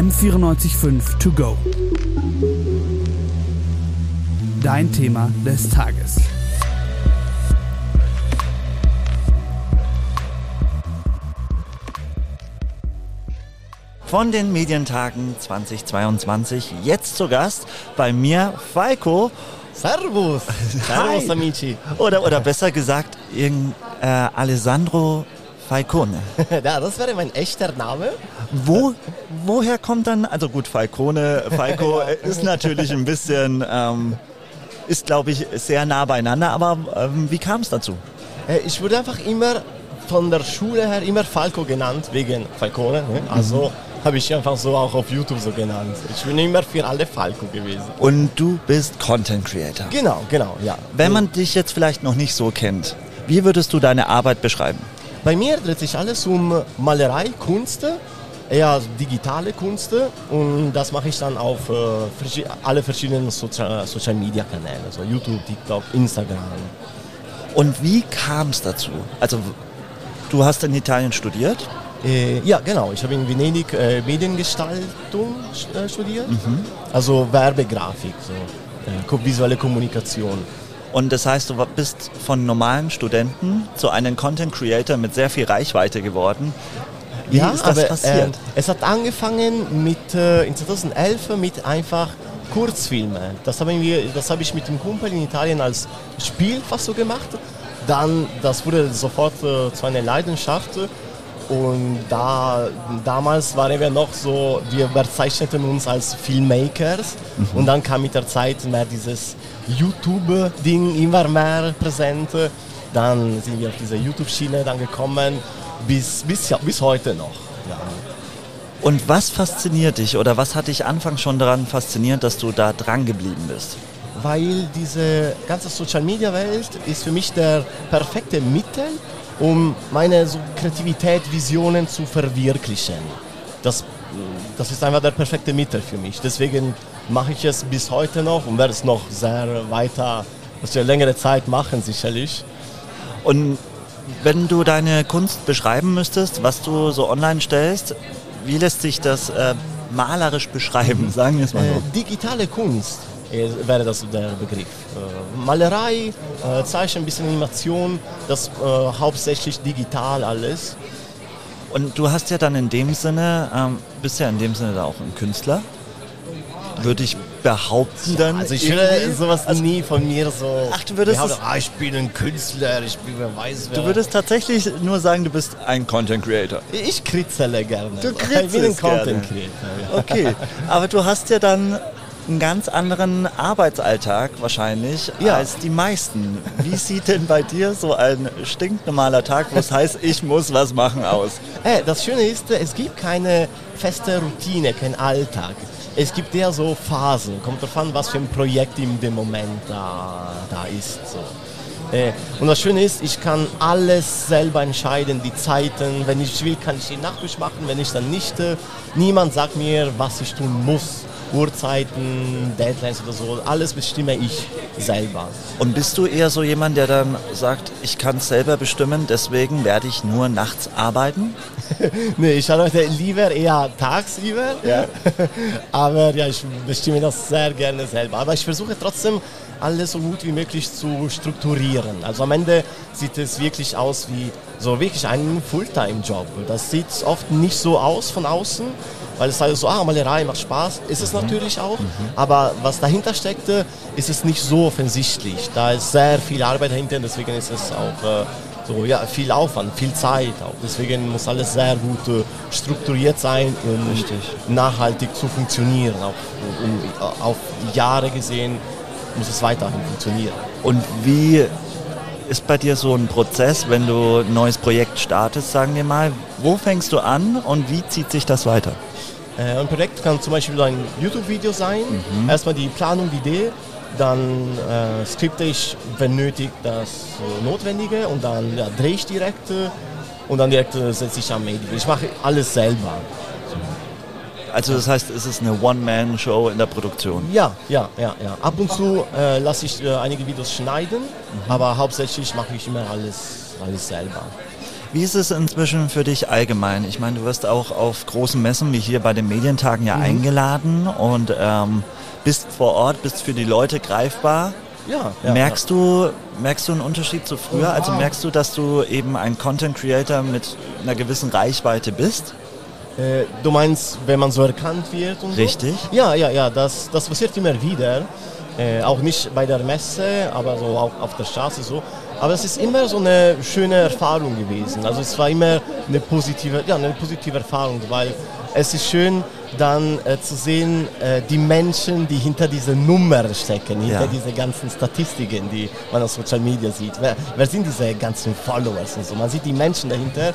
M945 To Go. Dein Thema des Tages. Von den Medientagen 2022 jetzt zu Gast bei mir Falco. Servus. Servus, amici. Oder, oder besser gesagt, irgend, äh, Alessandro Falcone. ja, das wäre mein echter Name. Wo, woher kommt dann, also gut, Falcone, Falco ist natürlich ein bisschen, ähm, ist glaube ich sehr nah beieinander, aber ähm, wie kam es dazu? Äh, ich wurde einfach immer von der Schule her immer Falco genannt, wegen Falcone. Ne? Also mhm. habe ich einfach so auch auf YouTube so genannt. Ich bin immer für alle Falco gewesen. Und du bist Content Creator. Genau, genau, ja. Wenn man dich jetzt vielleicht noch nicht so kennt, wie würdest du deine Arbeit beschreiben? Bei mir dreht sich alles um Malerei, Kunst, eher digitale Kunst und das mache ich dann auf äh, alle verschiedenen Sozial, Social Media Kanäle, also YouTube, TikTok, Instagram. Und wie kam es dazu? Also du hast in Italien studiert? Äh, ja, genau. Ich habe in Venedig äh, Mediengestaltung äh, studiert, mhm. also Werbegrafik, so, äh, visuelle Kommunikation. Und das heißt, du bist von normalen Studenten zu einem Content Creator mit sehr viel Reichweite geworden. Wie ja, ist das aber, passiert? Äh, es hat angefangen mit, äh, in 2011 mit einfach Kurzfilme. Das habe ich, das hab ich mit dem Kumpel in Italien als Spiel fast so gemacht. Dann, das wurde sofort äh, zu einer Leidenschaft. Und da, damals waren wir noch so, wir bezeichneten uns als Filmmakers. Mhm. Und dann kam mit der Zeit mehr dieses YouTube-Ding immer mehr präsent. Dann sind wir auf diese YouTube-Schiene dann gekommen, bis, bis, ja, bis heute noch. Ja. Und was fasziniert dich oder was hat dich anfangs schon daran fasziniert, dass du da dran geblieben bist? Weil diese ganze Social-Media-Welt ist für mich der perfekte Mittel, um meine so Kreativität, Visionen zu verwirklichen. Das, das ist einfach der perfekte Mittel für mich. Deswegen mache ich es bis heute noch und werde es noch sehr weiter, das wir längere Zeit machen sicherlich. Und wenn du deine Kunst beschreiben müsstest, was du so online stellst, wie lässt sich das äh, malerisch beschreiben, sagen wir es mal so? Äh, digitale Kunst wäre das der Begriff. Äh, Malerei, äh, Zeichen, ein bisschen Animation, das äh, hauptsächlich digital alles. Und du hast ja dann in dem Sinne, ähm, bist ja in dem Sinne da auch ein Künstler würde ich behaupten dann. Also ich würde sowas also, nie von mir so. Ach, du würdest. Es, ah, ich bin ein Künstler, ich bin wer weiß wer. Du würdest tatsächlich nur sagen, du bist ein Content Creator. Ich kritzele gerne. Du kritzelst Ich bin ein Content Creator. Okay, aber du hast ja dann einen ganz anderen Arbeitsalltag wahrscheinlich ja. als die meisten. Wie sieht denn bei dir so ein stinknormaler Tag, wo es heißt, ich muss was machen, aus? Äh, das Schöne ist, es gibt keine feste Routine, kein Alltag es gibt ja so Phasen, kommt darauf an, was für ein Projekt in dem Moment da, da ist. So. Äh, und das Schöne ist, ich kann alles selber entscheiden, die Zeiten. Wenn ich will, kann ich die Nachricht machen, wenn ich dann nicht. Niemand sagt mir, was ich tun muss. Uhrzeiten, Deadlines oder so, alles bestimme ich selber. Und bist du eher so jemand, der dann sagt, ich kann es selber bestimmen, deswegen werde ich nur nachts arbeiten? nee, ich arbeite lieber eher tagsüber. Ja. Aber ja, ich bestimme das sehr gerne selber. Aber ich versuche trotzdem alles so gut wie möglich zu strukturieren. Also am Ende sieht es wirklich aus wie so wirklich ein Fulltime-Job. Das sieht oft nicht so aus von außen, weil es halt so, ah, Malerei macht Spaß, ist es mhm. natürlich auch, mhm. aber was dahinter steckte, ist es nicht so offensichtlich. Da ist sehr viel Arbeit dahinter, deswegen ist es auch äh, so, ja, viel Aufwand, viel Zeit auch. Deswegen muss alles sehr gut äh, strukturiert sein, um Richtig. nachhaltig zu funktionieren, auch um, um, auf Jahre gesehen muss es weiterhin funktionieren. Und wie ist bei dir so ein Prozess, wenn du ein neues Projekt startest, sagen wir mal? Wo fängst du an und wie zieht sich das weiter? Äh, ein Projekt kann zum Beispiel ein YouTube-Video sein. Mhm. Erstmal die Planung, die Idee, dann äh, skripte ich, wenn nötig, das äh, Notwendige und dann ja, drehe ich direkt äh, und dann direkt setze ich am Medien. Ich mache alles selber. Also das heißt, es ist eine One-Man-Show in der Produktion? Ja, ja, ja. ja. Ab und zu lasse ich einige Videos schneiden, mhm. aber hauptsächlich mache ich immer alles, alles selber. Wie ist es inzwischen für dich allgemein? Ich meine, du wirst auch auf großen Messen wie hier bei den Medientagen ja mhm. eingeladen und ähm, bist vor Ort, bist für die Leute greifbar. Ja, ja, merkst. Du, merkst du einen Unterschied zu früher? Also merkst du, dass du eben ein Content Creator mit einer gewissen Reichweite bist? Äh, du meinst, wenn man so erkannt wird und Richtig. So? Ja, ja, ja, das, das passiert immer wieder. Äh, auch nicht bei der Messe, aber so auch auf der Straße so. Aber es ist immer so eine schöne Erfahrung gewesen. Also es war immer eine positive, ja, eine positive Erfahrung, weil es ist schön, dann äh, zu sehen, äh, die Menschen, die hinter diese Nummer stecken, hinter ja. diese ganzen Statistiken, die man auf Social Media sieht. Wer, wer, sind diese ganzen Followers und so? Man sieht die Menschen dahinter.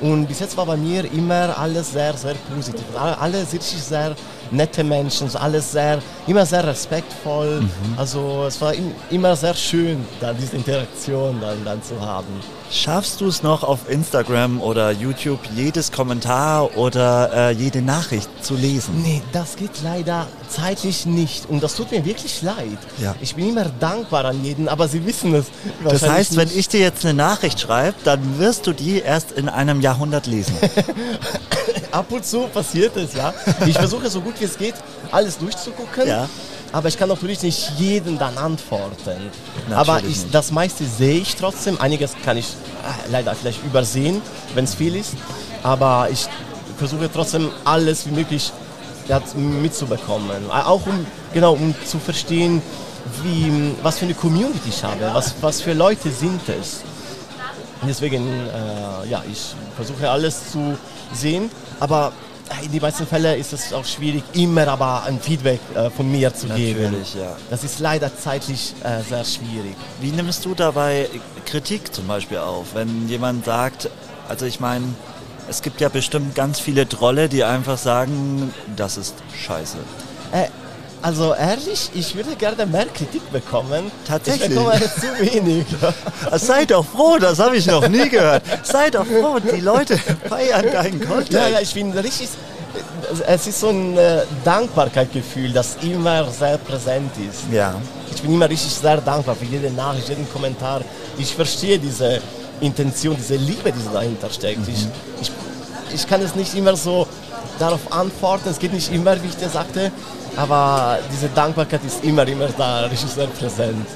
Und bis jetzt war bei mir immer alles sehr, sehr positiv. Alle richtig sehr nette Menschen, alles sehr, immer sehr respektvoll. Mhm. Also es war immer sehr schön, da diese Interaktion dann, dann zu haben. Schaffst du es noch auf Instagram oder YouTube jedes Kommentar oder äh, jede Nachricht zu lesen? Nee, das geht leider zeitlich nicht und das tut mir wirklich leid. Ja. Ich bin immer dankbar an jeden, aber Sie wissen es. Das heißt, nicht. wenn ich dir jetzt eine Nachricht schreibe, dann wirst du die erst in einem Jahrhundert lesen. Ab und zu passiert es, ja. Ich versuche so gut wie es geht, alles durchzugucken. Ja aber ich kann natürlich nicht jeden dann antworten. Natürlich aber ich, das meiste sehe ich trotzdem. Einiges kann ich äh, leider vielleicht übersehen, wenn es viel ist. Aber ich versuche trotzdem alles wie möglich mitzubekommen. Auch um, genau, um zu verstehen, wie, was für eine Community ich habe, was, was für Leute sind es. Deswegen, äh, ja, ich versuche alles zu sehen, aber in den meisten Fällen ist es auch schwierig, immer aber ein Feedback äh, von mir zu Natürlich, geben. Ja. Das ist leider zeitlich äh, sehr schwierig. Wie nimmst du dabei Kritik zum Beispiel auf? Wenn jemand sagt, also ich meine, es gibt ja bestimmt ganz viele Trolle, die einfach sagen, das ist scheiße. Äh, also ehrlich, ich würde gerne mehr Kritik bekommen. Tatsächlich. Ich bekomme zu wenig. Seid doch froh, das habe ich noch nie gehört. Seid doch froh, die Leute feiern deinen Content. Ja, ja, ich bin richtig. Es ist so ein äh, Dankbarkeitsgefühl, das immer sehr präsent ist. Ja. Ich bin immer richtig sehr dankbar für jede Nachricht, jeden Kommentar. Ich verstehe diese Intention, diese Liebe, die dahinter steckt. Mhm. Ich, ich, ich kann es nicht immer so darauf antworten. Es geht nicht immer, wie ich dir sagte aber diese Dankbarkeit ist immer, immer da, richtig sehr präsent.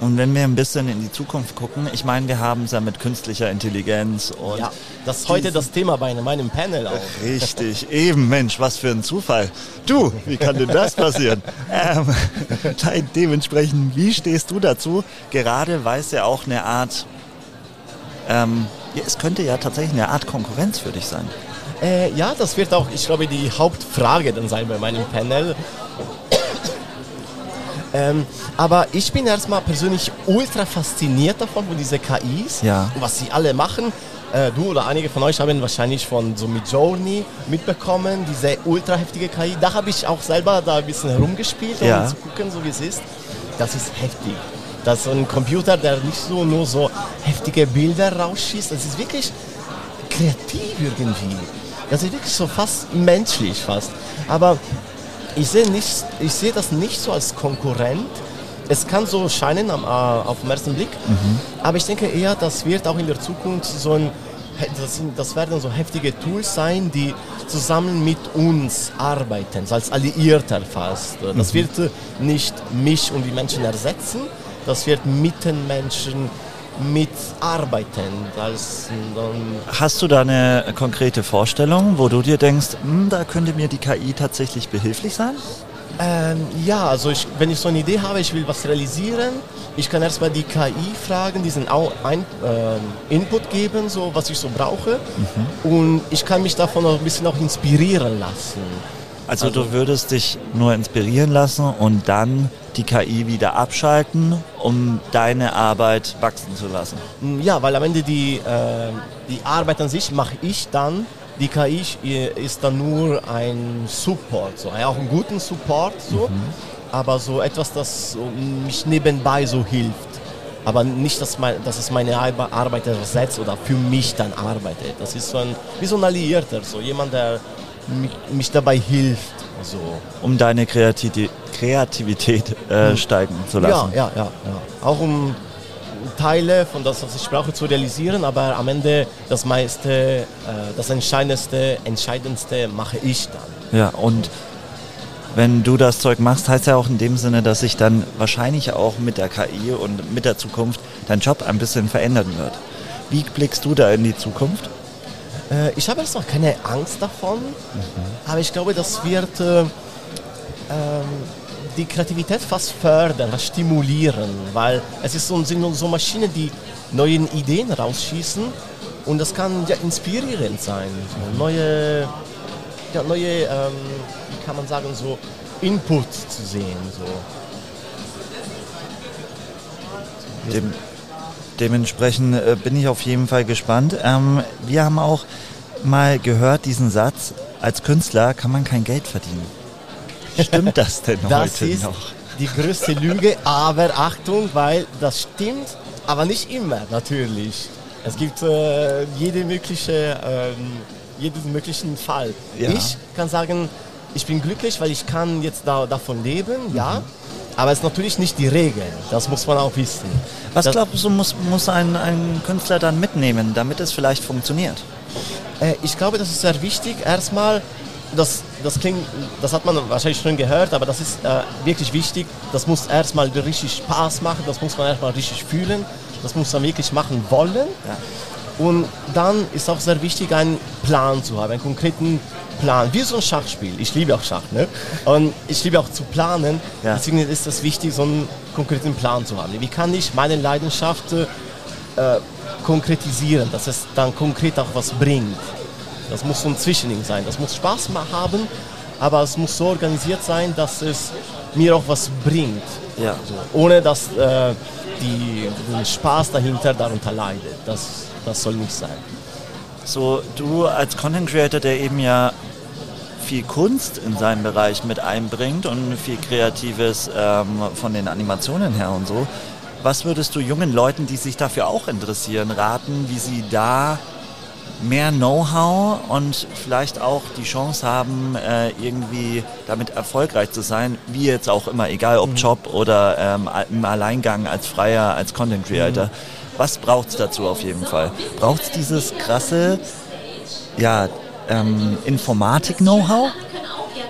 Und wenn wir ein bisschen in die Zukunft gucken, ich meine, wir haben es ja mit künstlicher Intelligenz und. Ja, das ist heute das Thema bei meinem Panel auch. Richtig, eben, Mensch, was für ein Zufall. Du, wie kann denn das passieren? ähm, dementsprechend, wie stehst du dazu? Gerade weil es ja auch eine Art, ähm, ja, es könnte ja tatsächlich eine Art Konkurrenz für dich sein. Äh, ja, das wird auch, ich glaube, die Hauptfrage dann sein bei meinem Panel. Ähm, aber ich bin erstmal persönlich ultra fasziniert davon, von diese KIs, ja. was sie alle machen. Äh, du oder einige von euch haben wahrscheinlich von so mit Journey mitbekommen, diese ultra heftige KI. Da habe ich auch selber da ein bisschen herumgespielt, um ja. zu gucken, so wie es ist. Das ist heftig. Das ist so ein Computer, der nicht so nur so heftige Bilder rausschießt. Das ist wirklich kreativ irgendwie. Das ist wirklich so fast menschlich fast. Aber ich sehe sehe das nicht so als Konkurrent. Es kann so scheinen am, äh, auf den ersten Blick, mhm. aber ich denke eher, das wird auch in der Zukunft so ein, das, das, werden so heftige Tools sein, die zusammen mit uns arbeiten, als Alliierter fast. Das mhm. wird nicht mich und die Menschen ersetzen, das wird mit den Menschen mitarbeiten. Als, Hast du da eine konkrete Vorstellung, wo du dir denkst, hm, da könnte mir die KI tatsächlich behilflich sein? Ähm, ja, also ich, wenn ich so eine Idee habe, ich will was realisieren, ich kann erstmal die KI fragen, diesen ein, äh, Input geben, so was ich so brauche. Mhm. Und ich kann mich davon auch ein bisschen auch inspirieren lassen. Also, also, du würdest dich nur inspirieren lassen und dann die KI wieder abschalten, um deine Arbeit wachsen zu lassen. Mm, ja, weil am Ende die, äh, die Arbeit an sich mache ich dann. Die KI ist dann nur ein Support, so. Auch einen guten Support, so. Mhm. aber so etwas, das mich nebenbei so hilft. Aber nicht, dass, mein, dass es meine Arbeit ersetzt oder für mich dann arbeitet. Das ist so ein, wie so ein Alliierter, so jemand, der mich, mich dabei hilft. So. Um deine Kreativität, Kreativität äh, hm. steigen zu lassen. Ja, ja, ja, ja. Auch um Teile von das, was ich brauche, zu realisieren, aber am Ende das meiste, äh, das Entscheidendste, Entscheidendste mache ich dann. Ja, und wenn du das Zeug machst, heißt ja auch in dem Sinne, dass sich dann wahrscheinlich auch mit der KI und mit der Zukunft dein Job ein bisschen verändern wird. Wie blickst du da in die Zukunft? Äh, ich habe jetzt noch keine Angst davon, mhm. aber ich glaube, das wird äh, ähm, die Kreativität fast fördern, was stimulieren, weil es ist so, sind so Maschinen, die neue Ideen rausschießen und das kann ja inspirierend sein, so neue, ja, neue ähm, wie kann man sagen, so Input zu sehen. So. Dem, dementsprechend äh, bin ich auf jeden Fall gespannt. Ähm, wir haben auch mal gehört diesen Satz, als Künstler kann man kein Geld verdienen. Stimmt das denn das heute ist noch? Die größte Lüge, aber Achtung, weil das stimmt, aber nicht immer natürlich. Es gibt äh, jede mögliche, ähm, jeden möglichen Fall. Ja. Ich kann sagen, ich bin glücklich, weil ich kann jetzt da, davon leben, mhm. ja. Aber es ist natürlich nicht die Regel, das muss man auch wissen. Was das, glaubst du, muss, muss ein, ein Künstler dann mitnehmen, damit es vielleicht funktioniert? Äh, ich glaube, das ist sehr wichtig. Erstmal, das, das klingt, das hat man wahrscheinlich schon gehört, aber das ist äh, wirklich wichtig. Das muss erstmal richtig Spaß machen, das muss man erstmal richtig fühlen, das muss man wirklich machen wollen. Ja. Und dann ist auch sehr wichtig, einen Plan zu haben, einen konkreten Plan. Wie so ein Schachspiel. Ich liebe auch Schach. Ne? Und ich liebe auch zu planen. Ja. Deswegen ist es wichtig, so einen konkreten Plan zu haben. Wie kann ich meine Leidenschaft äh, konkretisieren, dass es dann konkret auch was bringt? Das muss so ein Zwischending sein. Das muss Spaß haben, aber es muss so organisiert sein, dass es mir auch was bringt. Ja. So, ohne dass äh, die, der Spaß dahinter darunter leidet. Das, das soll nicht sein. So, du als Content Creator, der eben ja viel Kunst in seinem Bereich mit einbringt und viel Kreatives ähm, von den Animationen her und so. Was würdest du jungen Leuten, die sich dafür auch interessieren, raten, wie sie da mehr Know-how und vielleicht auch die Chance haben, äh, irgendwie damit erfolgreich zu sein, wie jetzt auch immer, egal ob mhm. Job oder ähm, im Alleingang als Freier, als Content Creator. Mhm. Was braucht es dazu auf jeden Fall? Braucht es dieses krasse, ja, ähm, Informatik-Know-how?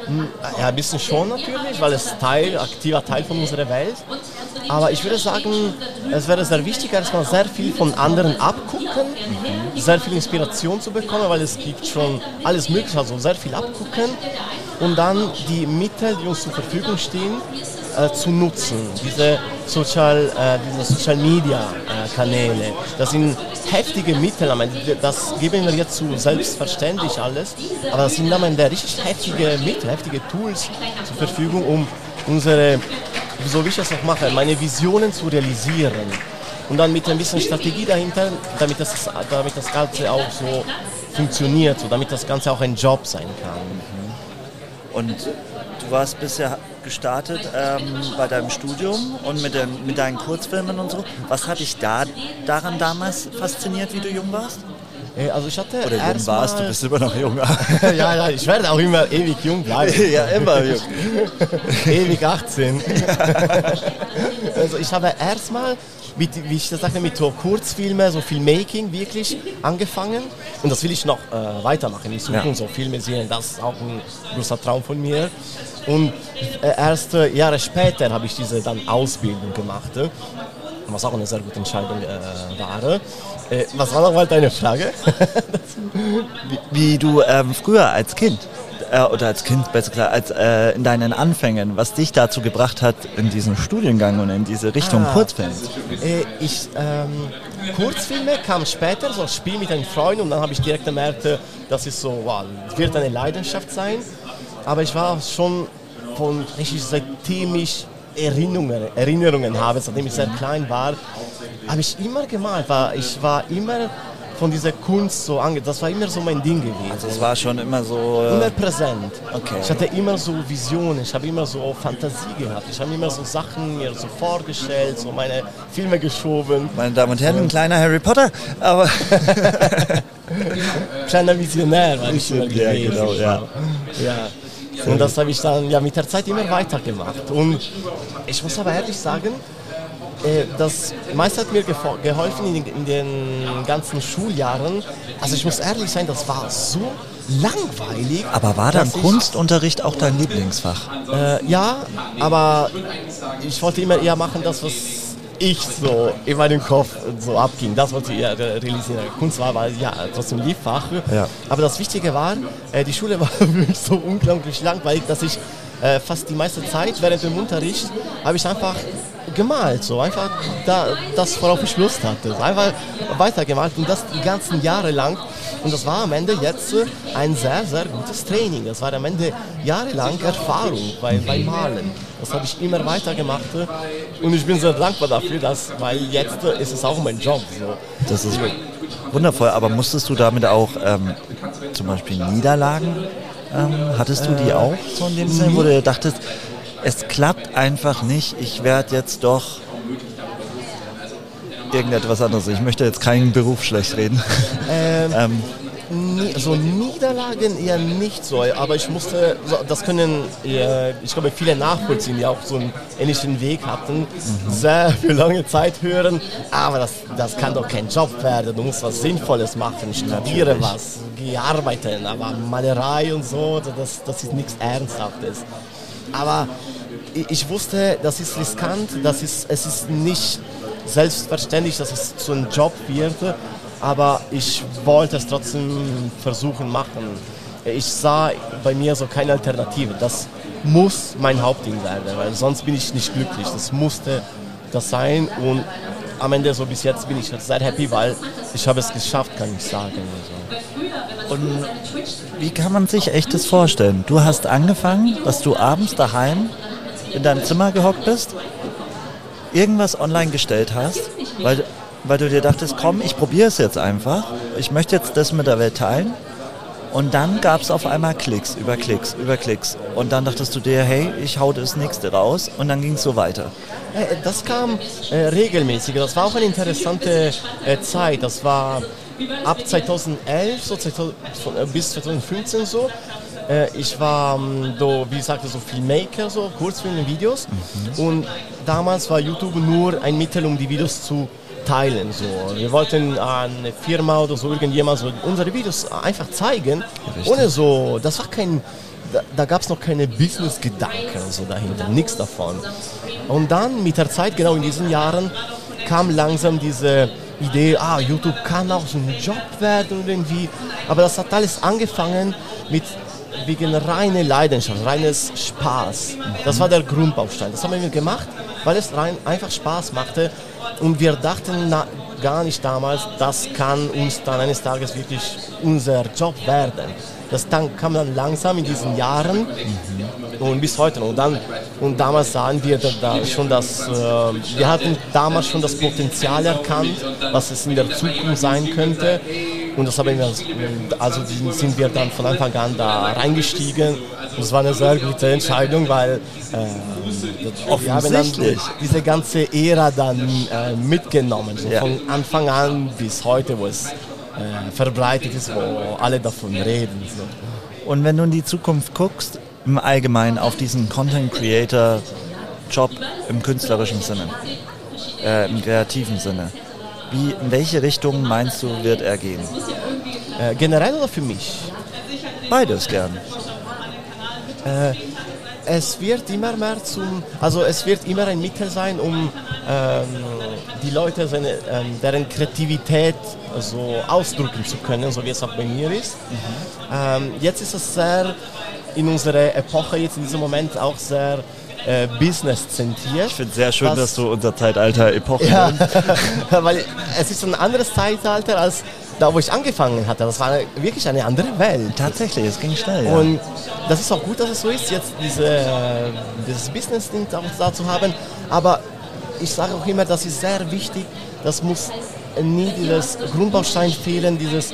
Hm, ja, ein bisschen schon natürlich, weil es Teil, aktiver Teil von unserer Welt. Aber ich würde sagen, es wäre sehr wichtig, erstmal sehr viel von anderen abgucken, mhm. sehr viel Inspiration zu bekommen, weil es gibt schon alles Mögliche, also sehr viel abgucken und dann die Mittel, die uns zur Verfügung stehen, äh, zu nutzen. Diese Social, äh, diese Social Media äh, Kanäle, das sind heftige Mittel, das geben wir jetzt zu selbstverständlich alles, aber das sind am Ende richtig heftige Mittel, heftige Tools zur Verfügung, um unsere, so wie ich das auch mache, meine Visionen zu realisieren. Und dann mit ein bisschen Strategie dahinter, damit das, damit das Ganze auch so funktioniert, so damit das Ganze auch ein Job sein kann. Und du warst bisher gestartet ähm, bei deinem Studium und mit, den, mit deinen Kurzfilmen und so. Was hat dich da daran damals fasziniert, wie du jung warst? Äh, also ich hatte Oder jung warst, du bist immer noch jung. ja, ja, ich werde auch immer ewig jung bleiben. ja, immer jung. ewig 18. also ich habe erstmal mit, wie ich das sage, mit so Kurzfilmen, so Filmmaking wirklich angefangen. Und das will ich noch äh, weitermachen in Zukunft, ja. so Filme sehen. Das ist auch ein großer Traum von mir. Und äh, erst äh, Jahre später habe ich diese dann Ausbildung gemacht. Äh, was auch eine sehr gute Entscheidung äh, war. Äh, was war nochmal deine Frage? wie, wie, du ähm, früher als Kind äh, oder als Kind besser klar, als äh, in deinen Anfängen, was dich dazu gebracht hat, in diesen Studiengang und in diese Richtung ah, Kurzfilm? Äh, ich, ähm, Kurzfilme kam später, so ein Spiel mit einem Freund und dann habe ich direkt gemerkt, äh, das ist so, wow, wird eine Leidenschaft sein. Aber ich war schon von richtig seitdem ich Erinnerungen, Erinnerungen habe, seitdem ich sehr klein war, habe ich immer gemalt. War, ich war immer von dieser Kunst so ange... Das war immer so mein Ding gewesen. Also es war schon immer so... Äh immer präsent. Okay. Ich hatte immer so Visionen, ich habe immer so Fantasie gehabt. Ich habe immer so Sachen mir so vorgestellt, so meine Filme geschoben. Meine Damen und Herren, ein kleiner Harry Potter, aber... Kleiner Visionär war ich immer gewesen. Ja, genau, ja. ja. Und das habe ich dann ja mit der Zeit immer weitergemacht. Und ich muss aber ehrlich sagen, das meiste hat mir geholfen in, in, den ganzen Schuljahren. Also ich muss ehrlich sein, das war so langweilig. Aber war dann Kunstunterricht auch dein Lieblingsfach? Äh, ja, aber ich wollte immer eher machen, das, was ich so in meinem Kopf so abging. Das wollte ich eher realisieren. Kunst war aber ja trotzdem Liebfach. Ja. Aber das Wichtige war, äh, die Schule war wirklich so unglaublich langweilig, dass ich äh, fast die meiste Zeit während dem Unterricht habe ich einfach gemalt, so einfach da, das, worauf ich Lust hatte. Einfach weitergemalt und das die ganzen Jahre lang. Und das war am Ende jetzt ein sehr, sehr gutes Training. Das war am Ende jahrelang Erfahrung bei, bei Malen. Das habe ich immer weiter gemacht und ich bin sehr dankbar dafür, dass, weil jetzt ist es auch mein Job. So. Das ist wundervoll, aber musstest du damit auch ähm, zum Beispiel Niederlagen, ähm, hattest du die äh, auch so in dem Sinne, wo du dachtest, es klappt einfach nicht, ich werde jetzt doch irgendetwas anderes. Ich möchte jetzt keinen Beruf schlecht reden. Ähm, ähm, so Niederlagen eher nicht so, aber ich musste, das können, ich glaube, viele nachvollziehen, die auch so einen ähnlichen Weg hatten, mhm. sehr für lange Zeit hören, aber das, das kann doch kein Job werden, du musst was Sinnvolles machen, studiere was, geh arbeiten, aber Malerei und so, das, das ist nichts Ernsthaftes. Aber ich wusste, das ist riskant, das ist, es ist nicht selbstverständlich, dass es zu einem Job wird, aber ich wollte es trotzdem versuchen machen. Ich sah bei mir so keine Alternative. Das muss mein Hauptding werden, weil sonst bin ich nicht glücklich. Das musste das sein und am Ende so bis jetzt bin ich sehr happy, weil ich habe es geschafft, kann ich sagen. Also. Und wie kann man sich echtes vorstellen? Du hast angefangen, dass du abends daheim in deinem Zimmer gehockt bist, irgendwas online gestellt hast, weil, weil du dir dachtest, komm, ich probiere es jetzt einfach, ich möchte jetzt das mit der Welt teilen. Und dann gab es auf einmal Klicks über Klicks über Klicks. Und dann dachtest du dir, hey, ich hau das nächste raus. Und dann ging es so weiter. Äh, das kam äh, regelmäßig. Das war auch eine interessante äh, Zeit. Das war ab 2011 so, 2000, bis 2015 so. Äh, ich war ähm, so, wie gesagt, so Filmmaker, so Kurzfilme, Videos. Mhm. Und damals war YouTube nur ein Mittel, um die Videos zu teilen. So. Wir wollten eine Firma oder so irgendjemand so unsere Videos einfach zeigen, Richtig. ohne so, das war kein, da, da gab es noch keine Business-Gedanken so dahinter, nichts davon. Und dann mit der Zeit, genau in diesen Jahren, kam langsam diese Idee, ah, YouTube kann auch so ein Job werden irgendwie. Aber das hat alles angefangen mit wegen reine Leidenschaft, reines Spaß. Das war der Grundbaustein. Das haben wir gemacht, weil es rein einfach Spaß machte. Und wir dachten na, gar nicht damals, das kann uns dann eines Tages wirklich unser Job werden. Das dann kam dann langsam in diesen Jahren mhm. und bis heute noch. Und, dann, und damals sahen wir da schon das, äh, wir hatten damals schon das Potenzial erkannt, was es in der Zukunft sein könnte. Und das haben wir, also sind wir dann von Anfang an da reingestiegen. Und es war eine sehr gute Entscheidung, weil äh, dann diese ganze Ära dann äh, mitgenommen, so ja. von Anfang an bis heute, wo es äh, verbreitet ist, wo alle davon reden. So. Und wenn du in die Zukunft guckst, im Allgemeinen auf diesen Content Creator Job im künstlerischen Sinne, äh, im kreativen Sinne, wie, in welche Richtung meinst du, wird er gehen? Äh, generell oder für mich? Beides gern. Äh, es wird immer mehr zum, also es wird immer ein Mittel sein, um ähm, die Leute seine, ähm, deren Kreativität so ausdrücken zu können, so wie es auch bei mir ist. Mhm. Ähm, jetzt ist es sehr in unserer Epoche, jetzt in diesem Moment auch sehr äh, business-zentriert. Ich finde es sehr schön, was, dass du unser Zeitalter Epoche ja, weil es ist ein anderes Zeitalter als da, wo ich angefangen hatte. Das war wirklich eine andere Welt. Tatsächlich, es ging schnell. Ja. Und das ist auch gut, dass es so ist, jetzt diese, dieses Business-Ding da zu haben. Aber ich sage auch immer, das ist sehr wichtig. Das muss nie dieses Grundbaustein fehlen, dieses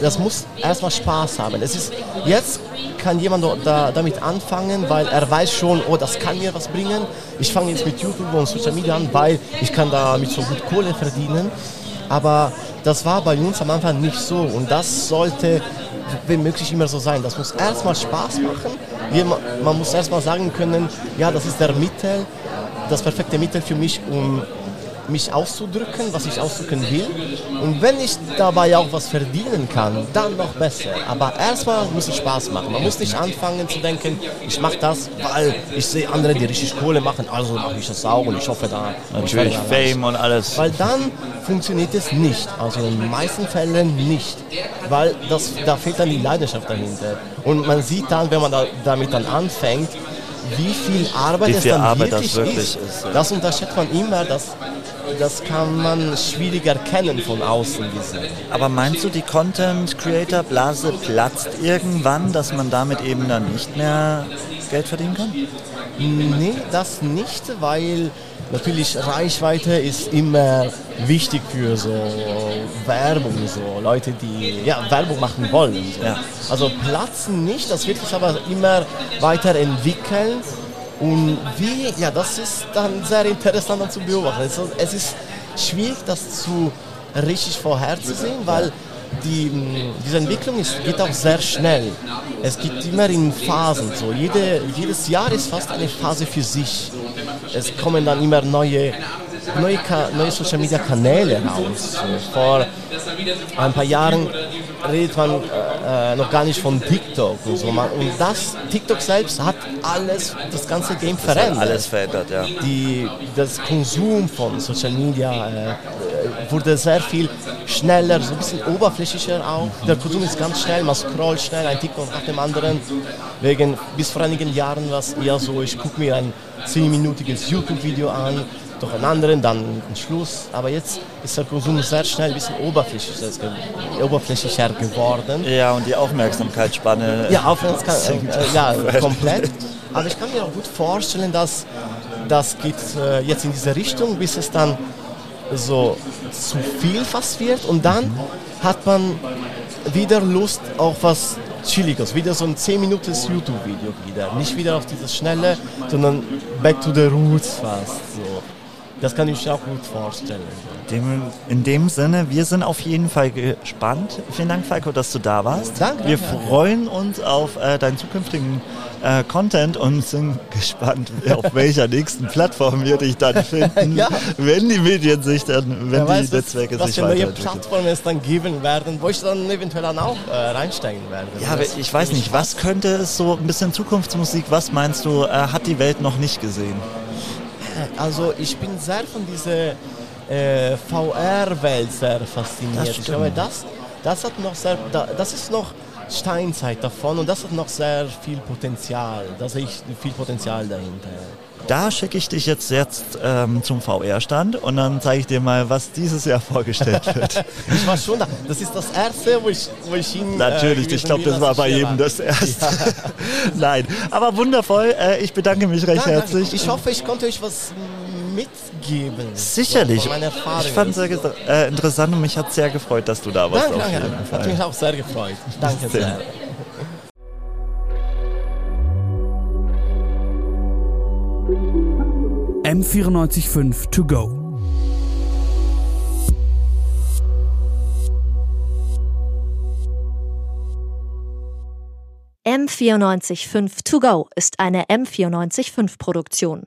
das muss erstmal Spaß haben. Es ist, jetzt kann jemand da, damit anfangen, weil er weiß schon, oh, das kann mir was bringen. Ich fange jetzt mit YouTube und Social Media an, weil ich kann damit so gut Kohle verdienen. Aber das war bei uns am Anfang nicht so und das sollte wenn möglich immer so sein. Das muss erstmal Spaß machen. Man muss erstmal sagen können, ja, das ist der Mittel, das perfekte Mittel für mich, um mich auszudrücken, was ich ausdrücken will. Und wenn ich dabei auch was verdienen kann, dann noch besser. Aber erstmal muss es Spaß machen. Man muss nicht anfangen zu denken, ich mache das, weil ich sehe andere, die richtig Kohle machen, also mache ich das auch und ich hoffe da. Natürlich Fame und alles. Weil dann funktioniert es nicht. Also in den meisten Fällen nicht. Weil das, da fehlt dann die Leidenschaft dahinter. Und man sieht dann, wenn man da, damit dann anfängt, wie viel Arbeit wie viel es dann Arbeit wirklich, das wirklich ist. ist ja. Das unterschätzt man immer, das, das kann man schwierig erkennen von außen gesehen. Aber meinst du, die Content Creator Blase platzt irgendwann, dass man damit eben dann nicht mehr Geld verdienen kann? Nee, das nicht, weil natürlich Reichweite ist immer wichtig für so Werbung, so Leute, die ja, Werbung machen wollen. So. Ja. Also platzen nicht, das wird sich aber immer weiterentwickeln. Und wie, ja, das ist dann sehr interessant zu beobachten. Also, es ist schwierig, das zu richtig vorherzusehen, weil die, diese Entwicklung ist, geht auch sehr schnell. Es gibt immer in Phasen so. Jede, jedes Jahr ist fast eine Phase für sich. Es kommen dann immer neue, neue, neue Social Media Kanäle raus. Vor ein paar Jahren redet man äh, noch gar nicht von TikTok und so. Und das, TikTok selbst hat alles, das ganze Game verändert. Alles verändert, ja. Die, das Konsum von Social Media äh, wurde sehr viel schneller, so ein bisschen oberflächlicher auch. Der Konsum ist ganz schnell, man scrollt schnell ein TikTok nach dem anderen. Wegen, bis vor einigen Jahren war es eher so, ich gucke mir ein 10-minütiges YouTube-Video an, doch einen anderen, dann einen Schluss. Aber jetzt ist der Konsum sehr schnell ein bisschen oberflächlicher, oberflächlicher geworden. Ja, und die Aufmerksamkeitsspanne. Ja, Aufmerksamkeit, äh, ja, komplett. Aber ich kann mir auch gut vorstellen, dass das geht äh, jetzt in diese Richtung, bis es dann so zu viel fast wird und dann hat man wieder Lust auf was Chilliges, wieder so ein 10 Minuten YouTube-Video wieder. Nicht wieder auf dieses Schnelle, sondern back to the roots fast. So. Das kann ich mir auch gut vorstellen. Dem, in dem Sinne, wir sind auf jeden Fall gespannt. Vielen Dank, Falco, dass du da warst. Danke. Wir freuen uns auf äh, deinen zukünftigen äh, Content und sind gespannt, auf welcher nächsten Plattform wir dich dann finden, Ja. wenn die Medien sich dann, wenn Wer die weiß, was, Netzwerke was sich für neue weiterentwickeln. Plattformen es dann geben werden, wo ich dann eventuell dann auch äh, reinsteigen werde. Ja, aber ich weiß nicht, was könnte es so ein bisschen Zukunftsmusik, was meinst du, äh, hat die Welt noch nicht gesehen? Also ich bin sehr von dieser äh, VR-Welt sehr fasziniert. Das ich glaube, das, das hat noch sehr, da, das ist noch Steinzeit davon und das hat noch sehr viel Potenzial. Da sehe ich viel Potenzial dahinter. Da schicke ich dich jetzt, jetzt ähm, zum VR-Stand und dann zeige ich dir mal, was dieses Jahr vorgestellt wird. Ich war schon da. Das ist das erste, wo ich, wo ich hin. Natürlich, äh, ich glaube, das war bei jedem das erste. Nein, aber wundervoll. Äh, ich bedanke mich recht. Danke, herzlich. danke. Ich hoffe, ich konnte euch was mitgeben. Sicherlich. Ich fand es sehr äh, interessant und mich hat sehr gefreut, dass du da warst. Danke, auf danke. jeden Hat Fall. mich auch sehr gefreut. Danke Sehr. sehr. M945 to go. M945 To Go ist eine M945 Produktion.